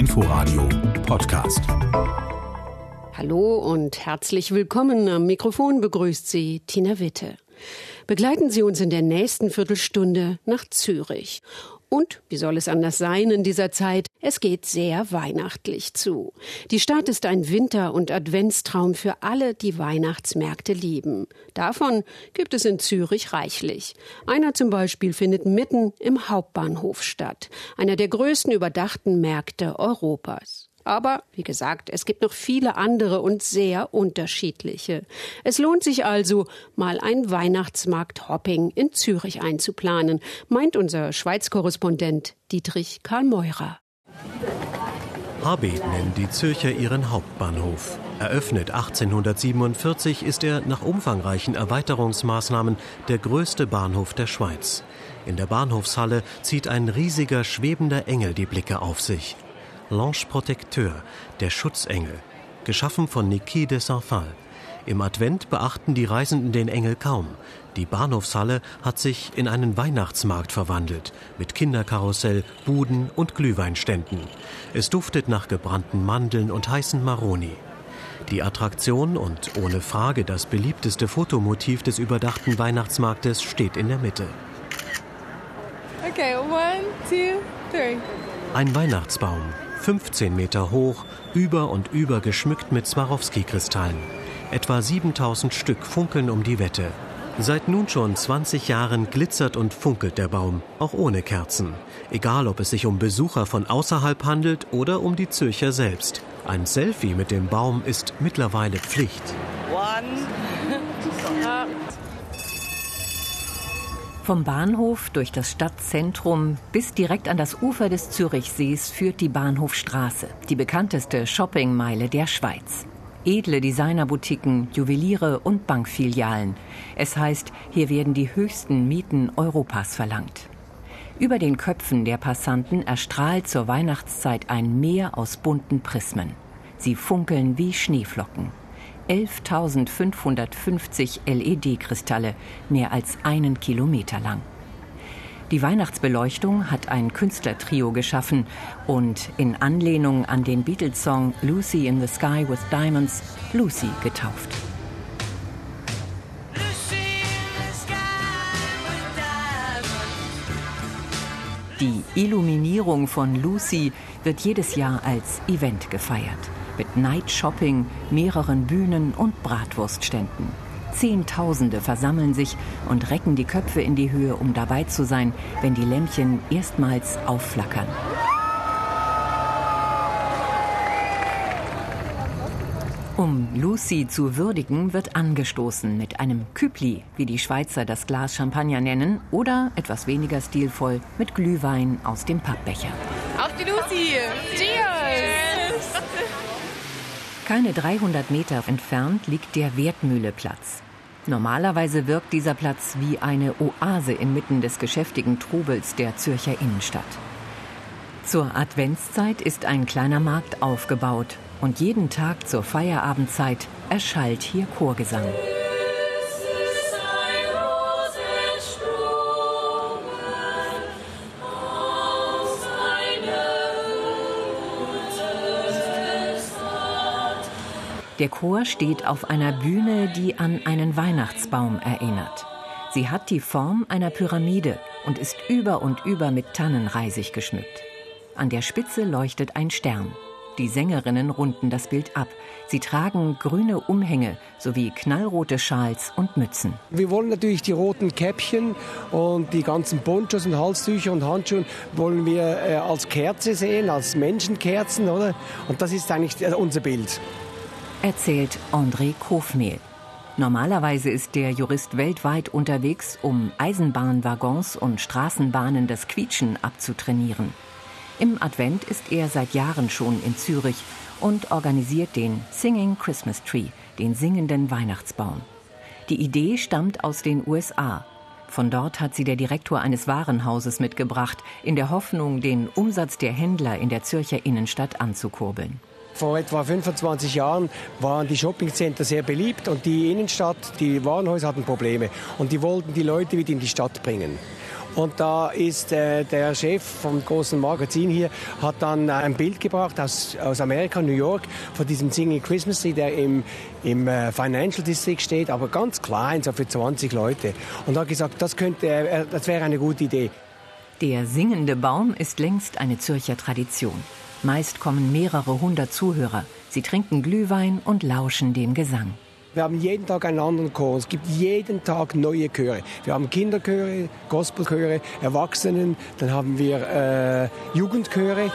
Inforadio Podcast. Hallo und herzlich willkommen. Am Mikrofon begrüßt Sie Tina Witte. Begleiten Sie uns in der nächsten Viertelstunde nach Zürich. Und wie soll es anders sein in dieser Zeit? Es geht sehr weihnachtlich zu. Die Stadt ist ein Winter- und Adventstraum für alle, die Weihnachtsmärkte lieben. Davon gibt es in Zürich reichlich. Einer zum Beispiel findet mitten im Hauptbahnhof statt. Einer der größten überdachten Märkte Europas. Aber, wie gesagt, es gibt noch viele andere und sehr unterschiedliche. Es lohnt sich also, mal ein Weihnachtsmarkt-Hopping in Zürich einzuplanen, meint unser Schweiz-Korrespondent Dietrich Karl Meurer. Habed nennt die Zürcher ihren Hauptbahnhof. Eröffnet 1847 ist er nach umfangreichen Erweiterungsmaßnahmen der größte Bahnhof der Schweiz. In der Bahnhofshalle zieht ein riesiger schwebender Engel die Blicke auf sich. L'Ange Protecteur, der Schutzengel, geschaffen von Niki de Saint-Phal. Im Advent beachten die Reisenden den Engel kaum. Die Bahnhofshalle hat sich in einen Weihnachtsmarkt verwandelt, mit Kinderkarussell, Buden und Glühweinständen. Es duftet nach gebrannten Mandeln und heißen Maroni. Die Attraktion und ohne Frage das beliebteste Fotomotiv des überdachten Weihnachtsmarktes steht in der Mitte. Okay, one, two, three. Ein Weihnachtsbaum, 15 Meter hoch, über und über geschmückt mit Swarovski-Kristallen. Etwa 7000 Stück funkeln um die Wette. Seit nun schon 20 Jahren glitzert und funkelt der Baum, auch ohne Kerzen. Egal, ob es sich um Besucher von außerhalb handelt oder um die Zürcher selbst. Ein Selfie mit dem Baum ist mittlerweile Pflicht. One. Vom Bahnhof durch das Stadtzentrum bis direkt an das Ufer des Zürichsees führt die Bahnhofstraße, die bekannteste Shoppingmeile der Schweiz. Edle Designerboutiquen, Juweliere und Bankfilialen. Es heißt, hier werden die höchsten Mieten Europas verlangt. Über den Köpfen der Passanten erstrahlt zur Weihnachtszeit ein Meer aus bunten Prismen. Sie funkeln wie Schneeflocken. 11.550 LED-Kristalle, mehr als einen Kilometer lang. Die Weihnachtsbeleuchtung hat ein Künstlertrio geschaffen und in Anlehnung an den Beatles-Song Lucy in the Sky with Diamonds Lucy getauft. Die Illuminierung von Lucy wird jedes Jahr als Event gefeiert mit Night Shopping, mehreren Bühnen und Bratwurstständen. Zehntausende versammeln sich und recken die Köpfe in die Höhe, um dabei zu sein, wenn die Lämpchen erstmals aufflackern. Um Lucy zu würdigen, wird angestoßen mit einem Kübli, wie die Schweizer das Glas Champagner nennen, oder etwas weniger stilvoll mit Glühwein aus dem Pappbecher. Auf die Lucy! Cheers! Keine 300 Meter entfernt liegt der Wertmühleplatz. Normalerweise wirkt dieser Platz wie eine Oase inmitten des geschäftigen Trubels der Zürcher Innenstadt. Zur Adventszeit ist ein kleiner Markt aufgebaut und jeden Tag zur Feierabendzeit erschallt hier Chorgesang. Der Chor steht auf einer Bühne, die an einen Weihnachtsbaum erinnert. Sie hat die Form einer Pyramide und ist über und über mit Tannenreisig geschmückt. An der Spitze leuchtet ein Stern. Die Sängerinnen runden das Bild ab. Sie tragen grüne Umhänge sowie knallrote Schals und Mützen. Wir wollen natürlich die roten Käppchen und die ganzen Ponchos und Halstücher und Handschuhe wollen wir äh, als Kerze sehen, als Menschenkerzen, oder? Und das ist eigentlich äh, unser Bild erzählt André Kofmehl. Normalerweise ist der Jurist weltweit unterwegs, um Eisenbahnwaggons und Straßenbahnen das Quietschen abzutrainieren. Im Advent ist er seit Jahren schon in Zürich und organisiert den Singing Christmas Tree, den singenden Weihnachtsbaum. Die Idee stammt aus den USA. Von dort hat sie der Direktor eines Warenhauses mitgebracht, in der Hoffnung, den Umsatz der Händler in der Zürcher Innenstadt anzukurbeln. Vor etwa 25 Jahren waren die Shoppingcenter sehr beliebt und die Innenstadt, die Warenhäuser hatten Probleme und die wollten die Leute wieder in die Stadt bringen. Und da ist äh, der Chef vom großen Magazin hier, hat dann äh, ein Bild gebracht aus, aus Amerika, New York, von diesem Single Christmas Tree, der im, im äh, Financial District steht, aber ganz klein, so für 20 Leute. Und hat gesagt, das, könnte, äh, das wäre eine gute Idee. Der singende Baum ist längst eine Zürcher Tradition. Meist kommen mehrere hundert Zuhörer. Sie trinken Glühwein und lauschen dem Gesang. Wir haben jeden Tag einen anderen Chor. Es gibt jeden Tag neue Chöre. Wir haben Kinderchöre, Gospelchöre, Erwachsenen, dann haben wir äh, Jugendchöre.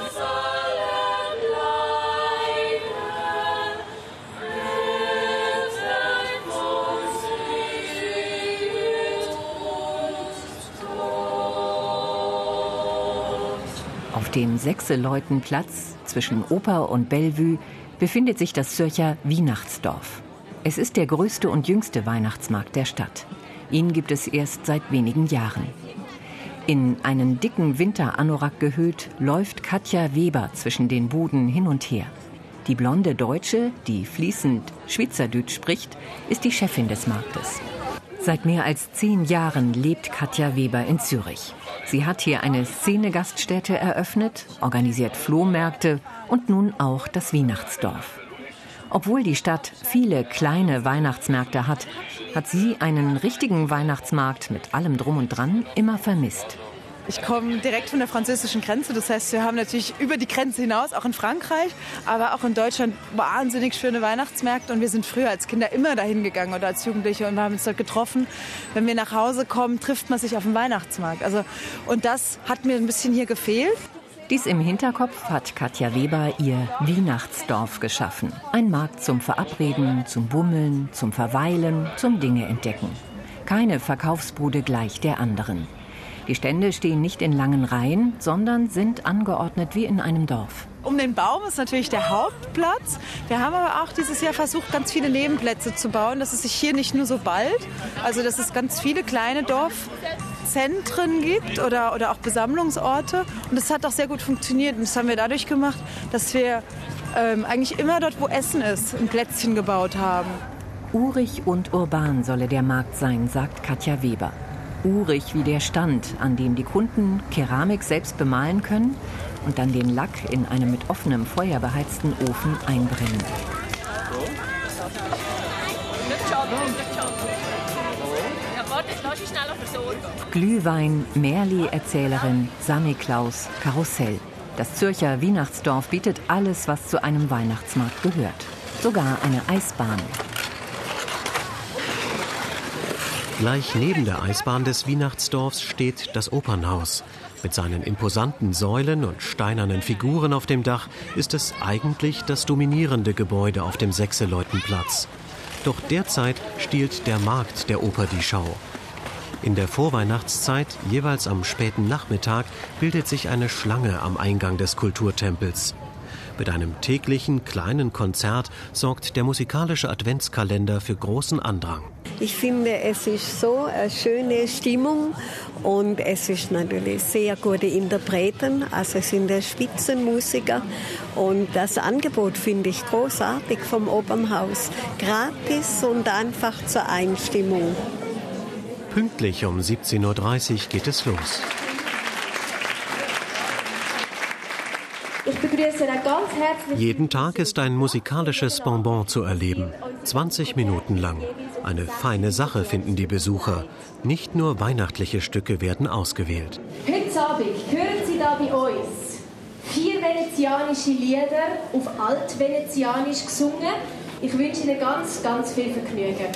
Dem Sechseleutenplatz zwischen Oper und Bellevue befindet sich das Zürcher Weihnachtsdorf. Es ist der größte und jüngste Weihnachtsmarkt der Stadt. Ihn gibt es erst seit wenigen Jahren. In einen dicken Winteranorak gehüllt läuft Katja Weber zwischen den Buden hin und her. Die blonde Deutsche, die fließend Schweizerdeutsch spricht, ist die Chefin des Marktes. Seit mehr als zehn Jahren lebt Katja Weber in Zürich. Sie hat hier eine Szenegaststätte eröffnet, organisiert Flohmärkte und nun auch das Weihnachtsdorf. Obwohl die Stadt viele kleine Weihnachtsmärkte hat, hat sie einen richtigen Weihnachtsmarkt mit allem drum und dran immer vermisst. Ich komme direkt von der französischen Grenze. Das heißt, wir haben natürlich über die Grenze hinaus, auch in Frankreich, aber auch in Deutschland wahnsinnig schöne Weihnachtsmärkte. Und wir sind früher als Kinder immer dahin gegangen oder als Jugendliche und wir haben uns dort getroffen. Wenn wir nach Hause kommen, trifft man sich auf dem Weihnachtsmarkt. Also, und das hat mir ein bisschen hier gefehlt. Dies im Hinterkopf hat Katja Weber ihr Weihnachtsdorf geschaffen. Ein Markt zum Verabreden, zum Bummeln, zum Verweilen, zum Dinge entdecken. Keine Verkaufsbude gleich der anderen. Die Stände stehen nicht in langen Reihen, sondern sind angeordnet wie in einem Dorf. Um den Baum ist natürlich der Hauptplatz. Wir haben aber auch dieses Jahr versucht, ganz viele Nebenplätze zu bauen, dass es sich hier nicht nur so bald, also dass es ganz viele kleine Dorfzentren gibt oder, oder auch Besammlungsorte. Und das hat auch sehr gut funktioniert. Und das haben wir dadurch gemacht, dass wir ähm, eigentlich immer dort, wo Essen ist, ein Plätzchen gebaut haben. Urig und urban solle der Markt sein, sagt Katja Weber urig wie der Stand, an dem die Kunden Keramik selbst bemalen können und dann den Lack in einem mit offenem Feuer beheizten Ofen einbrennen. Glühwein, Merli-Erzählerin, Sammiklaus, Karussell. Das Zürcher Weihnachtsdorf bietet alles, was zu einem Weihnachtsmarkt gehört. Sogar eine Eisbahn. Gleich neben der Eisbahn des Weihnachtsdorfs steht das Opernhaus. Mit seinen imposanten Säulen und steinernen Figuren auf dem Dach ist es eigentlich das dominierende Gebäude auf dem Sechseleutenplatz. Doch derzeit stiehlt der Markt der Oper die Schau. In der Vorweihnachtszeit, jeweils am späten Nachmittag, bildet sich eine Schlange am Eingang des Kulturtempels. Mit einem täglichen kleinen Konzert sorgt der musikalische Adventskalender für großen Andrang. Ich finde, es ist so eine schöne Stimmung und es ist natürlich sehr gute Interpreten, also es sind Spitzenmusiker und das Angebot finde ich großartig vom Opernhaus. Gratis und einfach zur Einstimmung. Pünktlich um 17.30 Uhr geht es los. Ich begrüße ganz herzlich. Jeden Tag ist ein musikalisches Bonbon zu erleben. 20 Minuten lang. Eine feine Sache finden die Besucher. Nicht nur weihnachtliche Stücke werden ausgewählt. Heute Abend hören Sie da bei uns vier venezianische Lieder auf Altvenezianisch gesungen. Ich wünsche Ihnen ganz, ganz viel Vergnügen.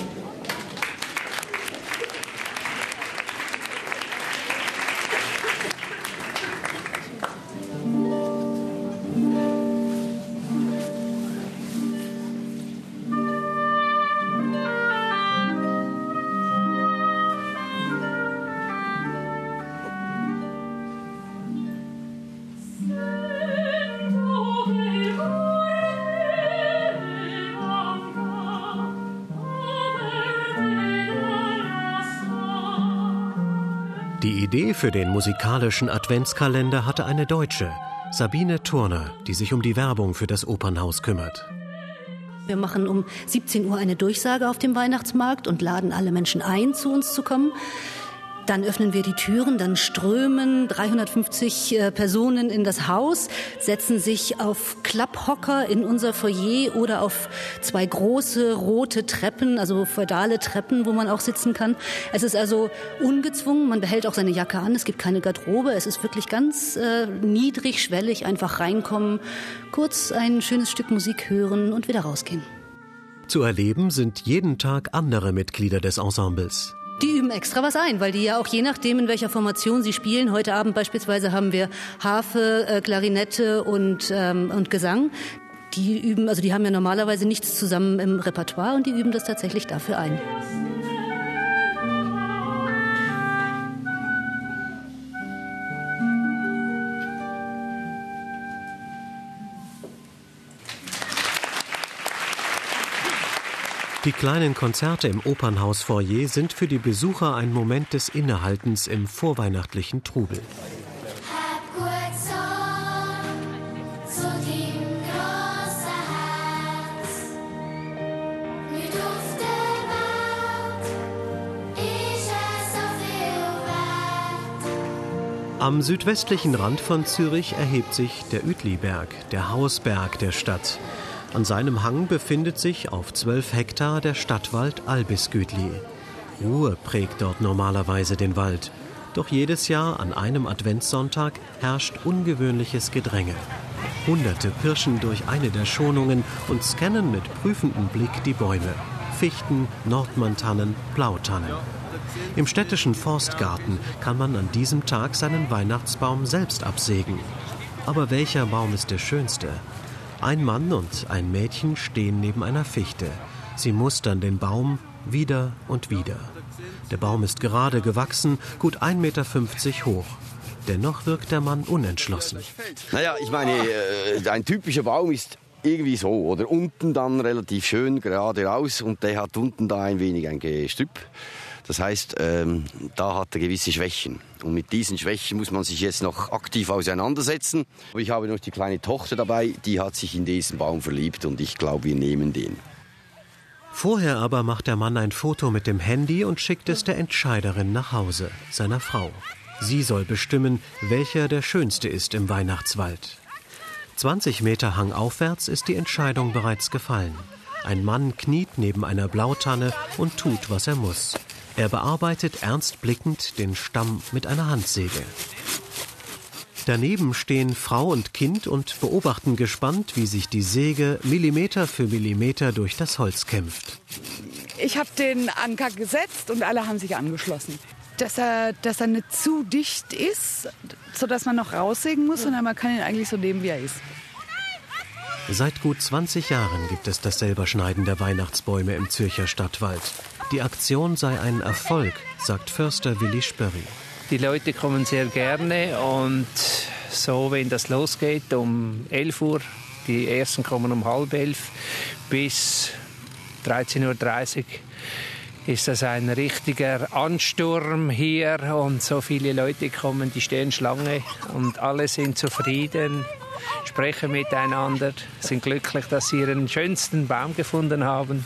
Die Idee für den musikalischen Adventskalender hatte eine Deutsche, Sabine Turner, die sich um die Werbung für das Opernhaus kümmert. Wir machen um 17 Uhr eine Durchsage auf dem Weihnachtsmarkt und laden alle Menschen ein, zu uns zu kommen. Dann öffnen wir die Türen, dann strömen 350 äh, Personen in das Haus, setzen sich auf Klapphocker in unser Foyer oder auf zwei große rote Treppen, also feudale Treppen, wo man auch sitzen kann. Es ist also ungezwungen, man behält auch seine Jacke an, es gibt keine Garderobe, es ist wirklich ganz äh, niedrigschwellig, einfach reinkommen, kurz ein schönes Stück Musik hören und wieder rausgehen. Zu erleben sind jeden Tag andere Mitglieder des Ensembles. Die üben extra was ein, weil die ja auch je nachdem, in welcher Formation sie spielen. Heute Abend beispielsweise haben wir Harfe, äh, Klarinette und, ähm, und Gesang. Die üben, also die haben ja normalerweise nichts zusammen im Repertoire und die üben das tatsächlich dafür ein. Die kleinen Konzerte im Opernhaus-Foyer sind für die Besucher ein Moment des Innehaltens im vorweihnachtlichen Trubel. Am südwestlichen Rand von Zürich erhebt sich der Uetliberg, der Hausberg der Stadt. An seinem Hang befindet sich auf zwölf Hektar der Stadtwald Albisgütli. Ruhe prägt dort normalerweise den Wald. Doch jedes Jahr an einem Adventssonntag herrscht ungewöhnliches Gedränge. Hunderte pirschen durch eine der Schonungen und scannen mit prüfendem Blick die Bäume. Fichten, Nordmantannen, Blautannen. Im städtischen Forstgarten kann man an diesem Tag seinen Weihnachtsbaum selbst absägen. Aber welcher Baum ist der schönste? Ein Mann und ein Mädchen stehen neben einer Fichte. Sie mustern den Baum wieder und wieder. Der Baum ist gerade gewachsen, gut 1,50 Meter hoch. Dennoch wirkt der Mann unentschlossen. Naja, ich meine, äh, ein typischer Baum ist irgendwie so, oder unten dann relativ schön gerade raus und der hat unten da ein wenig ein Gestrüpp. Das heißt, ähm, da hat er gewisse Schwächen. Und mit diesen Schwächen muss man sich jetzt noch aktiv auseinandersetzen. Ich habe noch die kleine Tochter dabei, die hat sich in diesen Baum verliebt und ich glaube, wir nehmen den. Vorher aber macht der Mann ein Foto mit dem Handy und schickt es der Entscheiderin nach Hause, seiner Frau. Sie soll bestimmen, welcher der schönste ist im Weihnachtswald. 20 Meter hangaufwärts ist die Entscheidung bereits gefallen. Ein Mann kniet neben einer Blautanne und tut, was er muss. Er bearbeitet ernst blickend den Stamm mit einer Handsäge. Daneben stehen Frau und Kind und beobachten gespannt, wie sich die Säge Millimeter für Millimeter durch das Holz kämpft. Ich habe den Anker gesetzt und alle haben sich angeschlossen. Dass er, dass er nicht zu dicht ist, sodass man noch raussägen muss, sondern man kann ihn eigentlich so nehmen, wie er ist. Seit gut 20 Jahren gibt es das Selberschneiden der Weihnachtsbäume im Zürcher Stadtwald. Die Aktion sei ein Erfolg, sagt Förster Willi Spörri. Die Leute kommen sehr gerne und so, wenn das losgeht um 11 Uhr, die ersten kommen um halb elf bis 13.30 Uhr, ist das ein richtiger Ansturm hier und so viele Leute kommen, die stehen Schlange und alle sind zufrieden, sprechen miteinander, sind glücklich, dass sie ihren schönsten Baum gefunden haben.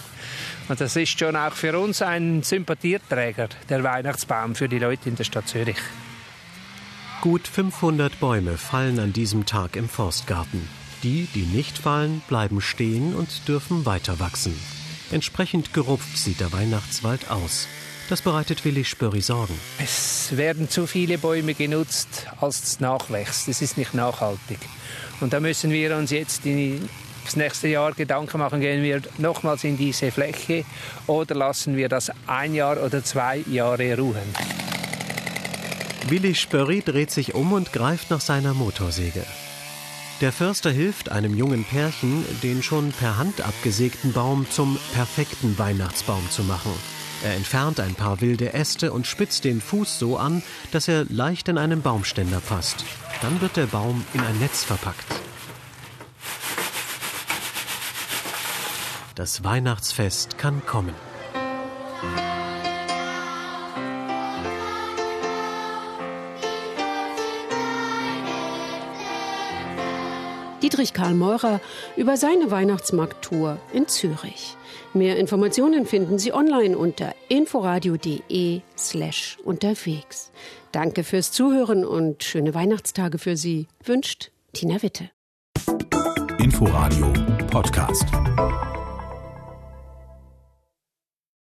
Und das ist schon auch für uns ein Sympathieträger, der Weihnachtsbaum für die Leute in der Stadt Zürich. Gut 500 Bäume fallen an diesem Tag im Forstgarten. Die, die nicht fallen, bleiben stehen und dürfen weiter wachsen. Entsprechend gerupft sieht der Weihnachtswald aus. Das bereitet Willi Spörri Sorgen. Es werden zu viele Bäume genutzt, als es nachwächst. Das ist nicht nachhaltig. Und da müssen wir uns jetzt die das nächste Jahr Gedanken machen, gehen wir nochmals in diese Fläche oder lassen wir das ein Jahr oder zwei Jahre ruhen. Willi Spörri dreht sich um und greift nach seiner Motorsäge. Der Förster hilft einem jungen Pärchen, den schon per Hand abgesägten Baum zum perfekten Weihnachtsbaum zu machen. Er entfernt ein paar wilde Äste und spitzt den Fuß so an, dass er leicht in einen Baumständer passt. Dann wird der Baum in ein Netz verpackt. Das Weihnachtsfest kann kommen. Dietrich Karl Meurer über seine Weihnachtsmarkttour in Zürich. Mehr Informationen finden Sie online unter inforadio.de slash unterwegs. Danke fürs Zuhören und schöne Weihnachtstage für Sie, wünscht Tina Witte. Inforadio Podcast.